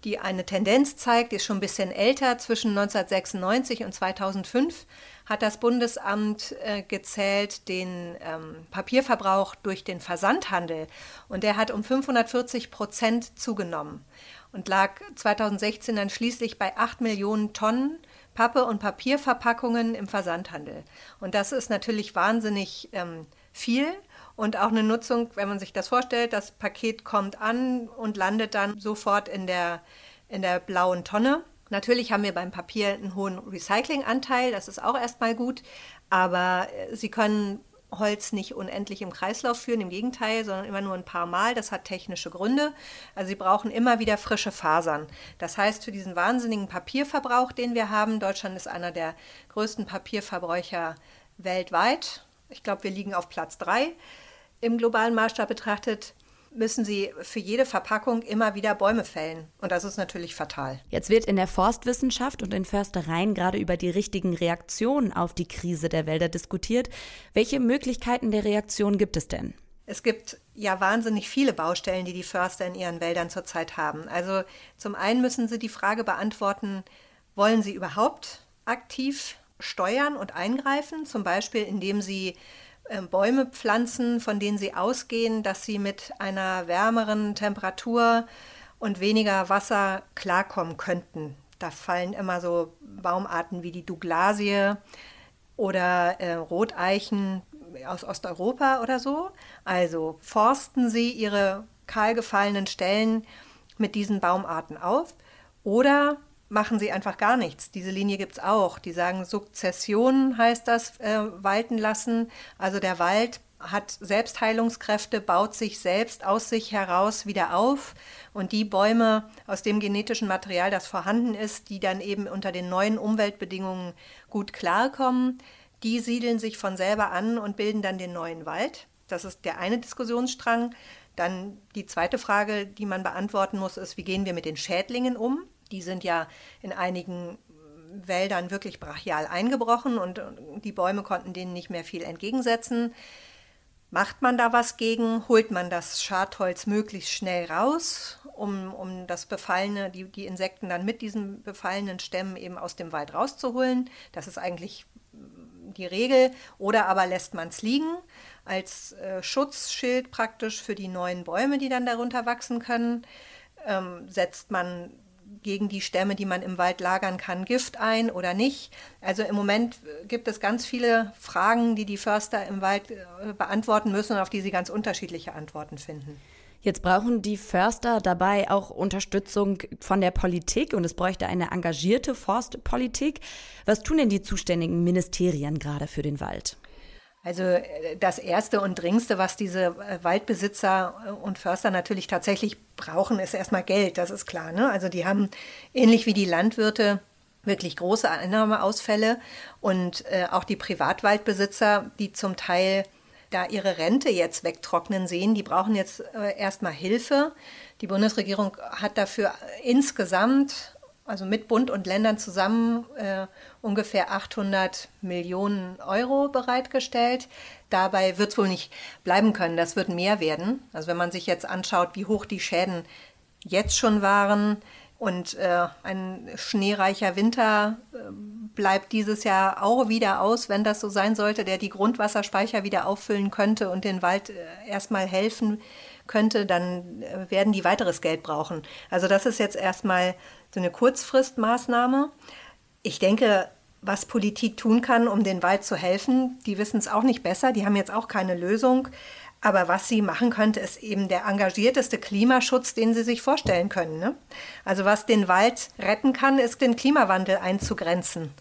die eine Tendenz zeigt, die ist schon ein bisschen älter, zwischen 1996 und 2005 hat das Bundesamt äh, gezählt den ähm, Papierverbrauch durch den Versandhandel und der hat um 540 Prozent zugenommen und lag 2016 dann schließlich bei 8 Millionen Tonnen Pappe- und Papierverpackungen im Versandhandel. Und das ist natürlich wahnsinnig ähm, viel und auch eine Nutzung, wenn man sich das vorstellt, das Paket kommt an und landet dann sofort in der, in der blauen Tonne. Natürlich haben wir beim Papier einen hohen Recyclinganteil, das ist auch erstmal gut, aber äh, Sie können Holz nicht unendlich im Kreislauf führen, im Gegenteil, sondern immer nur ein paar Mal. Das hat technische Gründe. Also Sie brauchen immer wieder frische Fasern. Das heißt, für diesen wahnsinnigen Papierverbrauch, den wir haben, Deutschland ist einer der größten Papierverbräucher weltweit. Ich glaube, wir liegen auf Platz drei im globalen Maßstab betrachtet müssen sie für jede Verpackung immer wieder Bäume fällen. Und das ist natürlich fatal. Jetzt wird in der Forstwissenschaft und in Förstereien gerade über die richtigen Reaktionen auf die Krise der Wälder diskutiert. Welche Möglichkeiten der Reaktion gibt es denn? Es gibt ja wahnsinnig viele Baustellen, die die Förster in ihren Wäldern zurzeit haben. Also zum einen müssen sie die Frage beantworten, wollen sie überhaupt aktiv steuern und eingreifen, zum Beispiel indem sie Bäume pflanzen, von denen sie ausgehen, dass sie mit einer wärmeren Temperatur und weniger Wasser klarkommen könnten. Da fallen immer so Baumarten wie die Douglasie oder äh, Roteichen aus Osteuropa oder so. Also forsten Sie Ihre kahlgefallenen Stellen mit diesen Baumarten auf oder machen Sie einfach gar nichts. Diese Linie gibt es auch. Die sagen, Sukzession heißt das, äh, walten lassen. Also der Wald hat Selbstheilungskräfte, baut sich selbst aus sich heraus wieder auf. Und die Bäume aus dem genetischen Material, das vorhanden ist, die dann eben unter den neuen Umweltbedingungen gut klarkommen, die siedeln sich von selber an und bilden dann den neuen Wald. Das ist der eine Diskussionsstrang. Dann die zweite Frage, die man beantworten muss, ist, wie gehen wir mit den Schädlingen um? Die sind ja in einigen Wäldern wirklich brachial eingebrochen und die Bäume konnten denen nicht mehr viel entgegensetzen. Macht man da was gegen? Holt man das Schadholz möglichst schnell raus, um, um das befallene, die, die Insekten dann mit diesen befallenen Stämmen eben aus dem Wald rauszuholen? Das ist eigentlich die Regel. Oder aber lässt man es liegen als äh, Schutzschild praktisch für die neuen Bäume, die dann darunter wachsen können. Ähm, setzt man gegen die Stämme, die man im Wald lagern kann, Gift ein oder nicht. Also im Moment äh, gibt es ganz viele Fragen, die die Förster im Wald äh, beantworten müssen und auf die sie ganz unterschiedliche Antworten finden. Jetzt brauchen die Förster dabei auch Unterstützung von der Politik und es bräuchte eine engagierte Forstpolitik. Was tun denn die zuständigen Ministerien gerade für den Wald? Also äh, das Erste und Dringendste, was diese Waldbesitzer und Förster natürlich tatsächlich brauchen, ist erstmal Geld, das ist klar. Ne? Also die haben ähnlich wie die Landwirte wirklich große Einnahmeausfälle und äh, auch die Privatwaldbesitzer, die zum Teil da ihre Rente jetzt wegtrocknen sehen. Die brauchen jetzt äh, erstmal Hilfe. Die Bundesregierung hat dafür insgesamt, also mit Bund und Ländern zusammen, äh, ungefähr 800 Millionen Euro bereitgestellt. Dabei wird es wohl nicht bleiben können. Das wird mehr werden. Also wenn man sich jetzt anschaut, wie hoch die Schäden jetzt schon waren, und äh, ein schneereicher Winter äh, bleibt dieses Jahr auch wieder aus, wenn das so sein sollte, der die Grundwasserspeicher wieder auffüllen könnte und den Wald äh, erstmal helfen könnte, dann äh, werden die weiteres Geld brauchen. Also das ist jetzt erstmal so eine Kurzfristmaßnahme. Ich denke, was Politik tun kann, um den Wald zu helfen, die wissen es auch nicht besser, die haben jetzt auch keine Lösung. Aber was sie machen könnte, ist eben der engagierteste Klimaschutz, den sie sich vorstellen können. Ne? Also was den Wald retten kann, ist den Klimawandel einzugrenzen.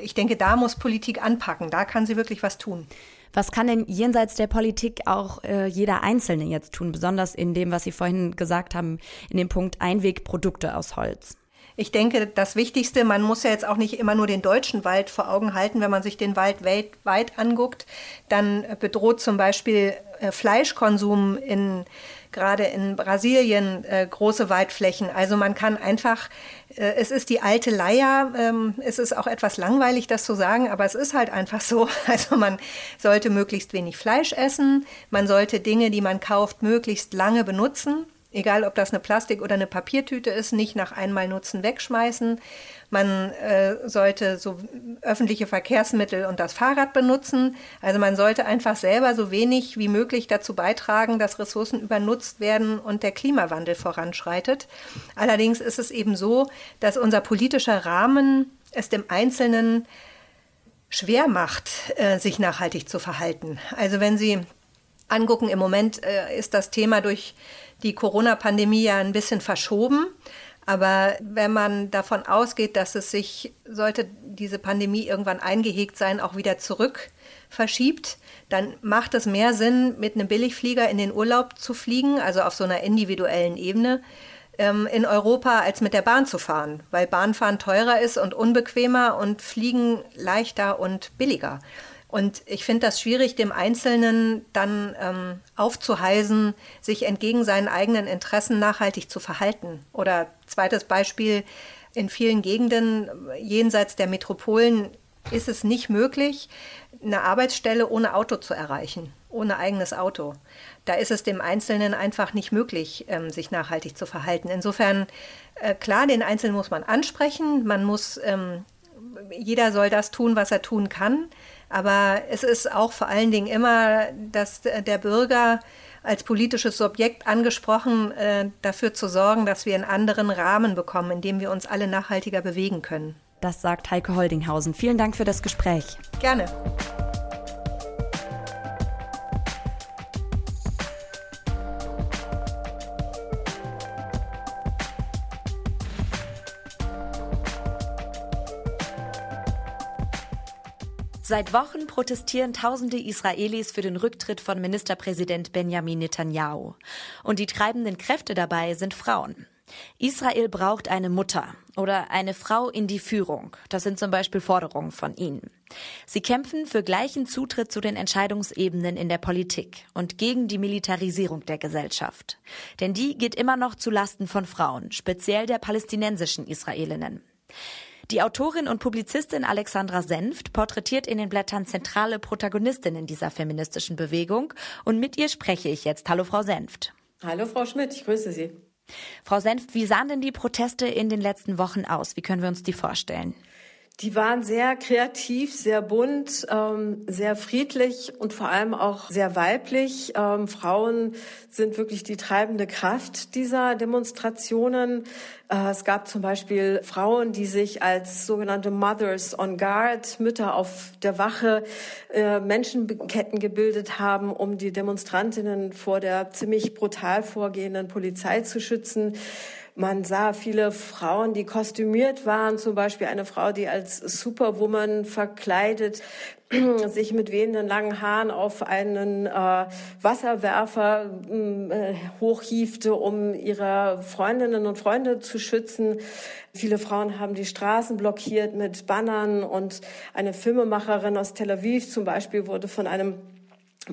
Ich denke, da muss Politik anpacken, da kann sie wirklich was tun. Was kann denn jenseits der Politik auch äh, jeder Einzelne jetzt tun, besonders in dem, was Sie vorhin gesagt haben, in dem Punkt Einwegprodukte aus Holz? Ich denke, das Wichtigste, man muss ja jetzt auch nicht immer nur den deutschen Wald vor Augen halten. Wenn man sich den Wald weltweit anguckt, dann bedroht zum Beispiel äh, Fleischkonsum in gerade in Brasilien äh, große Waldflächen. Also man kann einfach, äh, es ist die alte Leier, ähm, es ist auch etwas langweilig, das zu sagen, aber es ist halt einfach so. Also man sollte möglichst wenig Fleisch essen, man sollte Dinge, die man kauft, möglichst lange benutzen egal ob das eine Plastik- oder eine Papiertüte ist, nicht nach einmal Nutzen wegschmeißen. Man äh, sollte so öffentliche Verkehrsmittel und das Fahrrad benutzen. Also man sollte einfach selber so wenig wie möglich dazu beitragen, dass Ressourcen übernutzt werden und der Klimawandel voranschreitet. Allerdings ist es eben so, dass unser politischer Rahmen es dem Einzelnen schwer macht, äh, sich nachhaltig zu verhalten. Also wenn Sie angucken, im Moment äh, ist das Thema durch die Corona-Pandemie ja ein bisschen verschoben. Aber wenn man davon ausgeht, dass es sich, sollte diese Pandemie irgendwann eingehegt sein, auch wieder zurück verschiebt, dann macht es mehr Sinn, mit einem Billigflieger in den Urlaub zu fliegen, also auf so einer individuellen Ebene ähm, in Europa, als mit der Bahn zu fahren, weil Bahnfahren teurer ist und unbequemer und Fliegen leichter und billiger. Und ich finde das schwierig, dem Einzelnen dann ähm, aufzuheisen, sich entgegen seinen eigenen Interessen nachhaltig zu verhalten. Oder zweites Beispiel, in vielen Gegenden jenseits der Metropolen ist es nicht möglich, eine Arbeitsstelle ohne Auto zu erreichen, ohne eigenes Auto. Da ist es dem Einzelnen einfach nicht möglich, ähm, sich nachhaltig zu verhalten. Insofern, äh, klar, den Einzelnen muss man ansprechen, man muss, ähm, jeder soll das tun, was er tun kann, aber es ist auch vor allen Dingen immer, dass der Bürger als politisches Subjekt angesprochen, äh, dafür zu sorgen, dass wir einen anderen Rahmen bekommen, in dem wir uns alle nachhaltiger bewegen können. Das sagt Heike Holdinghausen. Vielen Dank für das Gespräch. Gerne. Seit Wochen protestieren tausende Israelis für den Rücktritt von Ministerpräsident Benjamin Netanyahu. Und die treibenden Kräfte dabei sind Frauen. Israel braucht eine Mutter oder eine Frau in die Führung. Das sind zum Beispiel Forderungen von ihnen. Sie kämpfen für gleichen Zutritt zu den Entscheidungsebenen in der Politik und gegen die Militarisierung der Gesellschaft. Denn die geht immer noch zu Lasten von Frauen, speziell der palästinensischen Israelinnen. Die Autorin und Publizistin Alexandra Senft porträtiert in den Blättern zentrale Protagonistinnen dieser feministischen Bewegung und mit ihr spreche ich jetzt. Hallo Frau Senft. Hallo Frau Schmidt, ich grüße Sie. Frau Senft, wie sahen denn die Proteste in den letzten Wochen aus? Wie können wir uns die vorstellen? Die waren sehr kreativ, sehr bunt, ähm, sehr friedlich und vor allem auch sehr weiblich. Ähm, Frauen sind wirklich die treibende Kraft dieser Demonstrationen. Äh, es gab zum Beispiel Frauen, die sich als sogenannte Mothers on Guard, Mütter auf der Wache, äh, Menschenketten gebildet haben, um die Demonstrantinnen vor der ziemlich brutal vorgehenden Polizei zu schützen. Man sah viele Frauen, die kostümiert waren, zum Beispiel eine Frau, die als Superwoman verkleidet sich mit wehenden langen Haaren auf einen äh, Wasserwerfer äh, hochhiefte, um ihre Freundinnen und Freunde zu schützen. Viele Frauen haben die Straßen blockiert mit Bannern und eine Filmemacherin aus Tel Aviv zum Beispiel wurde von einem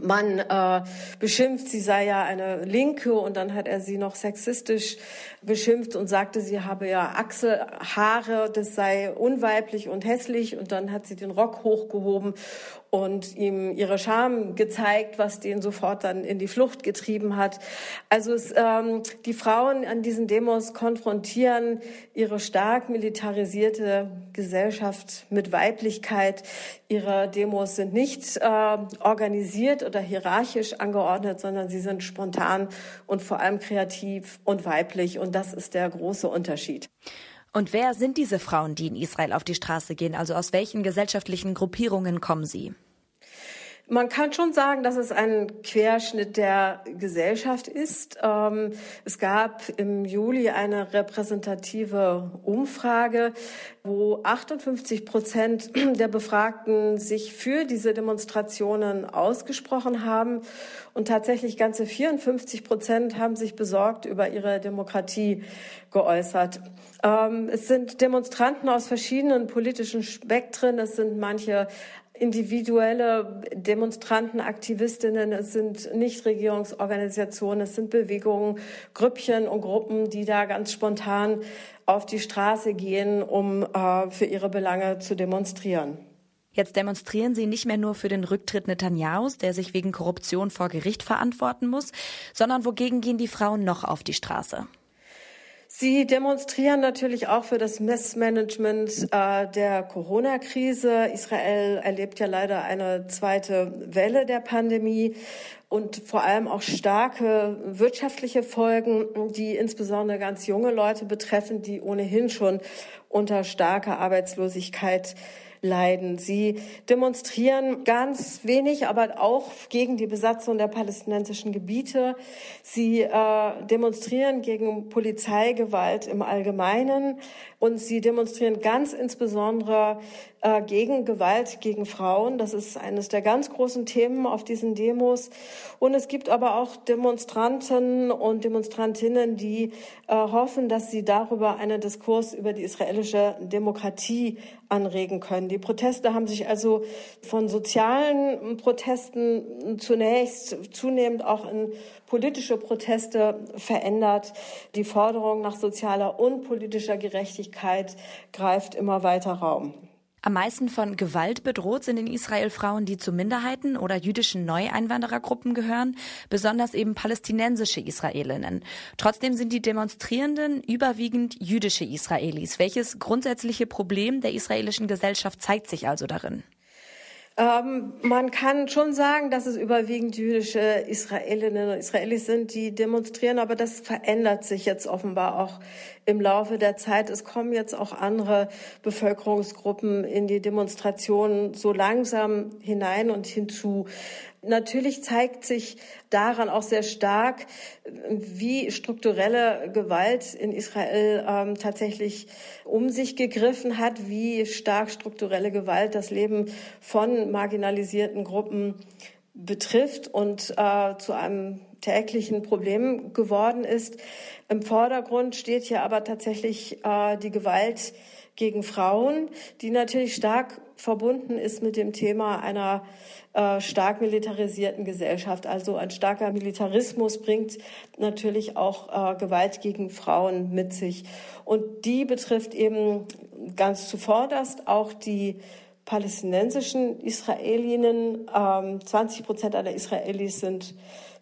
man äh, beschimpft, sie sei ja eine Linke und dann hat er sie noch sexistisch beschimpft und sagte, sie habe ja Achselhaare, das sei unweiblich und hässlich und dann hat sie den Rock hochgehoben und ihm ihre Scham gezeigt, was den sofort dann in die Flucht getrieben hat. Also es, ähm, die Frauen an diesen Demos konfrontieren ihre stark militarisierte Gesellschaft mit Weiblichkeit. Ihre Demos sind nicht äh, organisiert oder hierarchisch angeordnet, sondern sie sind spontan und vor allem kreativ und weiblich. Und das ist der große Unterschied. Und wer sind diese Frauen, die in Israel auf die Straße gehen? Also aus welchen gesellschaftlichen Gruppierungen kommen sie? Man kann schon sagen, dass es ein Querschnitt der Gesellschaft ist. Ähm, es gab im Juli eine repräsentative Umfrage, wo 58 Prozent der Befragten sich für diese Demonstrationen ausgesprochen haben und tatsächlich ganze 54 Prozent haben sich besorgt über ihre Demokratie geäußert. Ähm, es sind Demonstranten aus verschiedenen politischen Spektren. Es sind manche individuelle Demonstranten, Aktivistinnen, es sind Nichtregierungsorganisationen, es sind Bewegungen, Grüppchen und Gruppen, die da ganz spontan auf die Straße gehen, um äh, für ihre Belange zu demonstrieren. Jetzt demonstrieren sie nicht mehr nur für den Rücktritt Netanyahus, der sich wegen Korruption vor Gericht verantworten muss, sondern wogegen gehen die Frauen noch auf die Straße? Sie demonstrieren natürlich auch für das Missmanagement äh, der Corona-Krise. Israel erlebt ja leider eine zweite Welle der Pandemie und vor allem auch starke wirtschaftliche Folgen, die insbesondere ganz junge Leute betreffen, die ohnehin schon unter starker Arbeitslosigkeit leiden. Sie demonstrieren ganz wenig, aber auch gegen die Besatzung der palästinensischen Gebiete. Sie äh, demonstrieren gegen Polizeigewalt im Allgemeinen und sie demonstrieren ganz insbesondere äh, gegen Gewalt gegen Frauen. Das ist eines der ganz großen Themen auf diesen Demos. Und es gibt aber auch Demonstranten und Demonstrantinnen, die äh, hoffen, dass sie darüber einen Diskurs über die israelische Demokratie anregen können. Die Proteste haben sich also von sozialen Protesten zunächst zunehmend auch in politische Proteste verändert. Die Forderung nach sozialer und politischer Gerechtigkeit greift immer weiter Raum. Am meisten von Gewalt bedroht sind in Israel Frauen, die zu Minderheiten oder jüdischen Neueinwanderergruppen gehören, besonders eben palästinensische Israelinnen. Trotzdem sind die Demonstrierenden überwiegend jüdische Israelis. Welches grundsätzliche Problem der israelischen Gesellschaft zeigt sich also darin? Ähm, man kann schon sagen, dass es überwiegend jüdische Israelinnen und Israelis sind, die demonstrieren, aber das verändert sich jetzt offenbar auch im Laufe der Zeit. Es kommen jetzt auch andere Bevölkerungsgruppen in die Demonstrationen so langsam hinein und hinzu. Natürlich zeigt sich daran auch sehr stark, wie strukturelle Gewalt in Israel ähm, tatsächlich um sich gegriffen hat, wie stark strukturelle Gewalt das Leben von marginalisierten Gruppen betrifft und äh, zu einem täglichen Problem geworden ist. Im Vordergrund steht hier aber tatsächlich äh, die Gewalt gegen Frauen, die natürlich stark verbunden ist mit dem Thema einer äh, stark militarisierten Gesellschaft. Also ein starker Militarismus bringt natürlich auch äh, Gewalt gegen Frauen mit sich. Und die betrifft eben ganz zuvorderst auch die palästinensischen Israelinnen. Ähm, 20 Prozent aller Israelis sind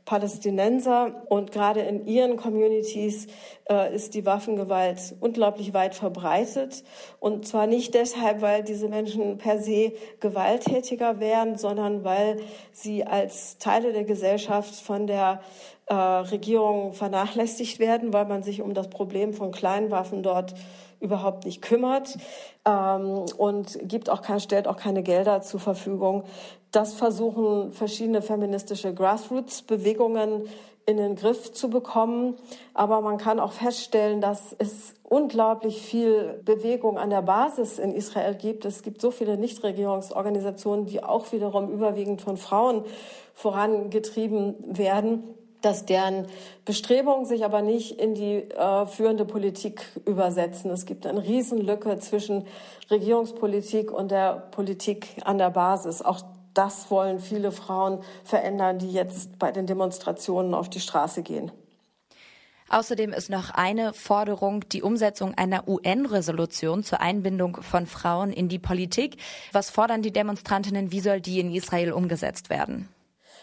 Palästinenser und gerade in ihren Communities äh, ist die Waffengewalt unglaublich weit verbreitet und zwar nicht deshalb, weil diese Menschen per se gewalttätiger wären, sondern weil sie als Teile der Gesellschaft von der äh, Regierung vernachlässigt werden, weil man sich um das Problem von Kleinwaffen dort überhaupt nicht kümmert ähm, und gibt auch kein, stellt auch keine Gelder zur Verfügung. Das versuchen verschiedene feministische Grassroots-Bewegungen in den Griff zu bekommen. Aber man kann auch feststellen, dass es unglaublich viel Bewegung an der Basis in Israel gibt. Es gibt so viele Nichtregierungsorganisationen, die auch wiederum überwiegend von Frauen vorangetrieben werden dass deren Bestrebungen sich aber nicht in die äh, führende Politik übersetzen. Es gibt eine Riesenlücke zwischen Regierungspolitik und der Politik an der Basis. Auch das wollen viele Frauen verändern, die jetzt bei den Demonstrationen auf die Straße gehen. Außerdem ist noch eine Forderung die Umsetzung einer UN-Resolution zur Einbindung von Frauen in die Politik. Was fordern die Demonstrantinnen? Wie soll die in Israel umgesetzt werden?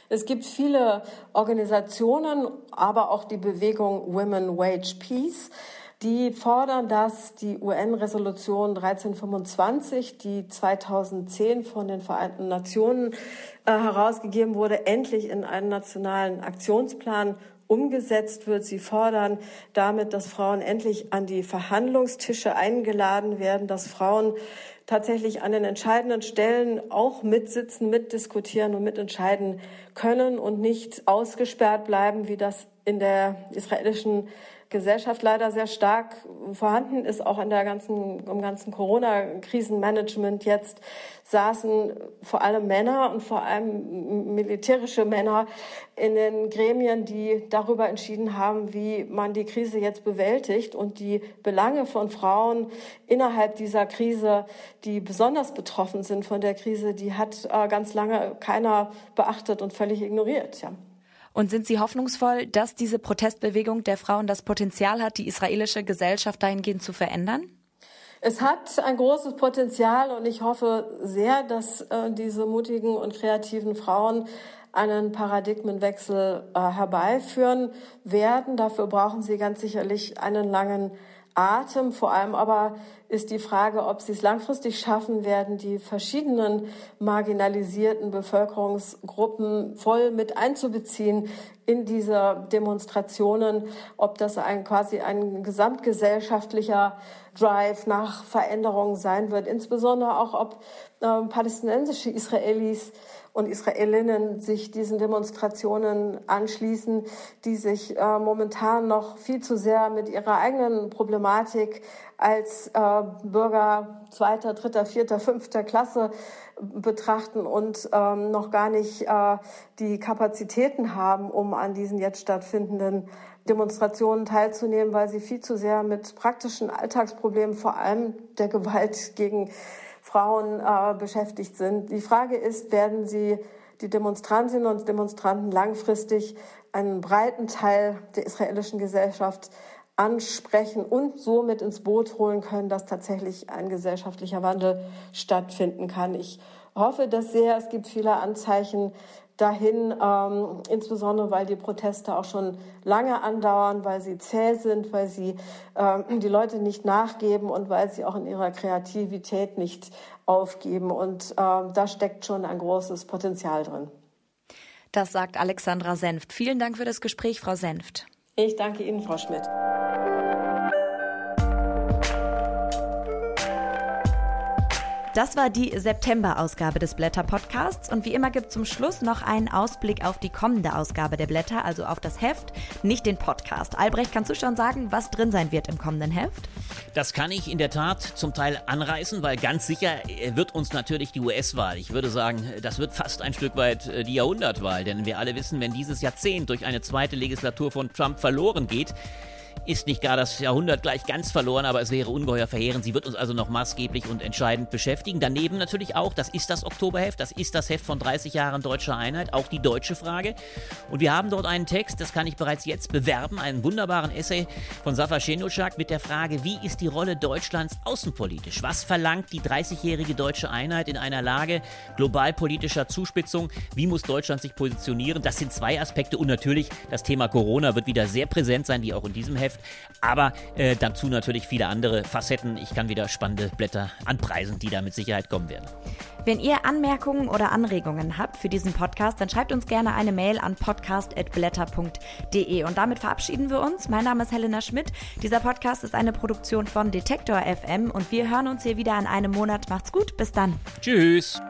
Es gibt viele Organisationen, aber auch die Bewegung Women Wage Peace, die fordern, dass die UN-Resolution 1325, die 2010 von den Vereinten Nationen äh, herausgegeben wurde, endlich in einen nationalen Aktionsplan umgesetzt wird. Sie fordern damit, dass Frauen endlich an die Verhandlungstische eingeladen werden, dass Frauen tatsächlich an den entscheidenden Stellen auch mitsitzen, mitdiskutieren und mitentscheiden können und nicht ausgesperrt bleiben, wie das in der israelischen Gesellschaft leider sehr stark vorhanden ist, auch in der ganzen, im ganzen Corona-Krisenmanagement jetzt, saßen vor allem Männer und vor allem militärische Männer in den Gremien, die darüber entschieden haben, wie man die Krise jetzt bewältigt und die Belange von Frauen innerhalb dieser Krise, die besonders betroffen sind von der Krise, die hat äh, ganz lange keiner beachtet und völlig ignoriert. Ja. Und sind Sie hoffnungsvoll, dass diese Protestbewegung der Frauen das Potenzial hat, die israelische Gesellschaft dahingehend zu verändern? Es hat ein großes Potenzial und ich hoffe sehr, dass äh, diese mutigen und kreativen Frauen einen Paradigmenwechsel äh, herbeiführen werden. Dafür brauchen sie ganz sicherlich einen langen Atem. Vor allem aber ist die Frage, ob sie es langfristig schaffen werden, die verschiedenen marginalisierten Bevölkerungsgruppen voll mit einzubeziehen in diese Demonstrationen, ob das ein quasi ein gesamtgesellschaftlicher Drive nach Veränderungen sein wird, insbesondere auch ob äh, palästinensische Israelis und Israelinnen sich diesen Demonstrationen anschließen, die sich äh, momentan noch viel zu sehr mit ihrer eigenen Problematik als äh, Bürger zweiter, dritter, vierter, fünfter Klasse betrachten und ähm, noch gar nicht äh, die Kapazitäten haben, um an diesen jetzt stattfindenden Demonstrationen teilzunehmen, weil sie viel zu sehr mit praktischen Alltagsproblemen, vor allem der Gewalt gegen Frauen äh, beschäftigt sind. Die Frage ist, werden sie die Demonstrantinnen und Demonstranten langfristig einen breiten Teil der israelischen Gesellschaft ansprechen und so mit ins Boot holen können, dass tatsächlich ein gesellschaftlicher Wandel stattfinden kann. Ich hoffe das sehr. Es gibt viele Anzeichen dahin, ähm, insbesondere weil die Proteste auch schon lange andauern, weil sie zäh sind, weil sie ähm, die Leute nicht nachgeben und weil sie auch in ihrer Kreativität nicht aufgeben. Und ähm, da steckt schon ein großes Potenzial drin. Das sagt Alexandra Senft. Vielen Dank für das Gespräch, Frau Senft. Ich danke Ihnen, Frau Schmidt. Das war die September-Ausgabe des Blätter-Podcasts und wie immer gibt es zum Schluss noch einen Ausblick auf die kommende Ausgabe der Blätter, also auf das Heft, nicht den Podcast. Albrecht, kannst du schon sagen, was drin sein wird im kommenden Heft? Das kann ich in der Tat zum Teil anreißen, weil ganz sicher wird uns natürlich die US-Wahl, ich würde sagen, das wird fast ein Stück weit äh, die Jahrhundertwahl, denn wir alle wissen, wenn dieses Jahrzehnt durch eine zweite Legislatur von Trump verloren geht, ist nicht gar das Jahrhundert gleich ganz verloren, aber es wäre ungeheuer verheerend. Sie wird uns also noch maßgeblich und entscheidend beschäftigen. Daneben natürlich auch, das ist das Oktoberheft, das ist das Heft von 30 Jahren deutscher Einheit, auch die deutsche Frage. Und wir haben dort einen Text, das kann ich bereits jetzt bewerben, einen wunderbaren Essay von Safar Schenuschak mit der Frage, wie ist die Rolle Deutschlands außenpolitisch? Was verlangt die 30-jährige deutsche Einheit in einer Lage globalpolitischer Zuspitzung? Wie muss Deutschland sich positionieren? Das sind zwei Aspekte und natürlich das Thema Corona wird wieder sehr präsent sein, wie auch in diesem Heft. Heft. Aber äh, dazu natürlich viele andere Facetten. Ich kann wieder spannende Blätter anpreisen, die da mit Sicherheit kommen werden. Wenn ihr Anmerkungen oder Anregungen habt für diesen Podcast, dann schreibt uns gerne eine Mail an podcast.blätter.de. Und damit verabschieden wir uns. Mein Name ist Helena Schmidt. Dieser Podcast ist eine Produktion von Detektor FM und wir hören uns hier wieder in einem Monat. Macht's gut, bis dann. Tschüss.